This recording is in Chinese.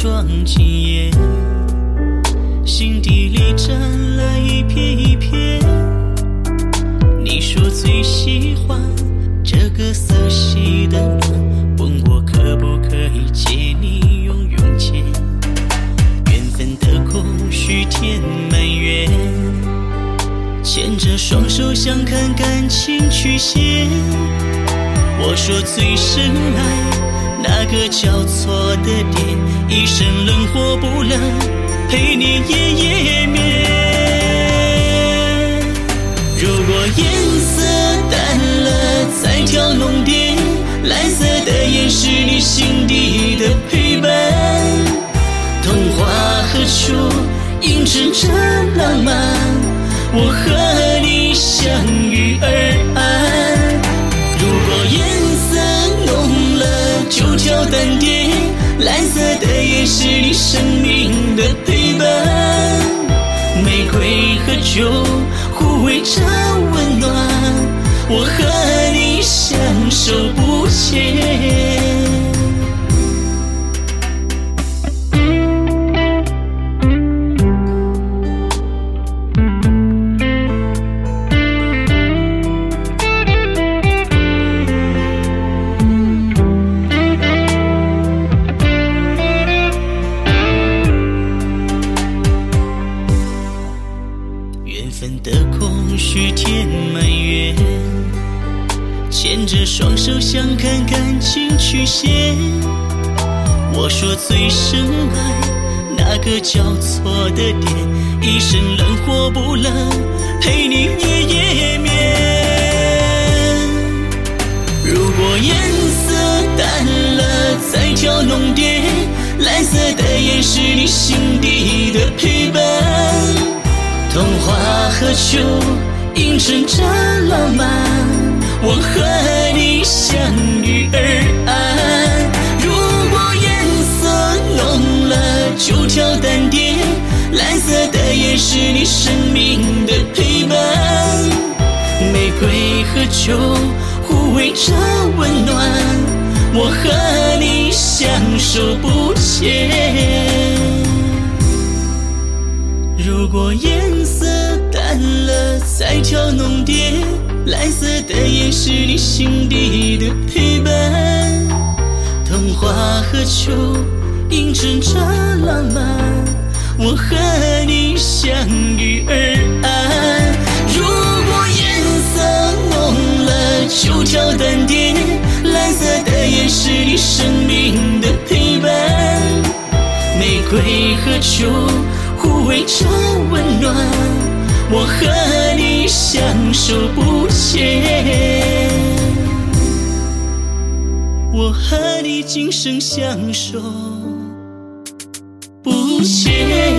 装惊艳心底里沾了一片一片你说最喜欢这个色系的暖问我可不可以借你用用钱缘分的空虚填满圆牵着双手想看感情曲线我说最深爱那个交错的点，一生冷或不冷，陪你夜夜眠。如果颜色淡了，再调浓点，蓝色的眼是你心底的陪伴。童话何处映衬着浪漫？我和你相遇而安。是你生命的陪伴。玫瑰和酒互为着温暖，我和分的空虚填满圆，牵着双手想看感情曲线。我说最深爱那个交错的点，一生冷或不冷，陪你夜夜眠。如果颜色淡了，再调浓点，蓝色的眼是你心底的陪伴。童话何处映衬着浪漫？我和你相遇而安。如果颜色浓了，就挑淡点，蓝色的眼是你生命的陪伴。玫瑰和酒互为着温暖，我和你相守不迁。如果颜色再挑浓点，蓝色的眼是你心底的陪伴。童话和秋映衬着浪漫？我和你相遇而安。如果颜色浓了，就挑淡点，蓝色的眼是你生命的陪伴。玫瑰和秋互为着温暖，我和相守不歇。我和你今生相守不迁。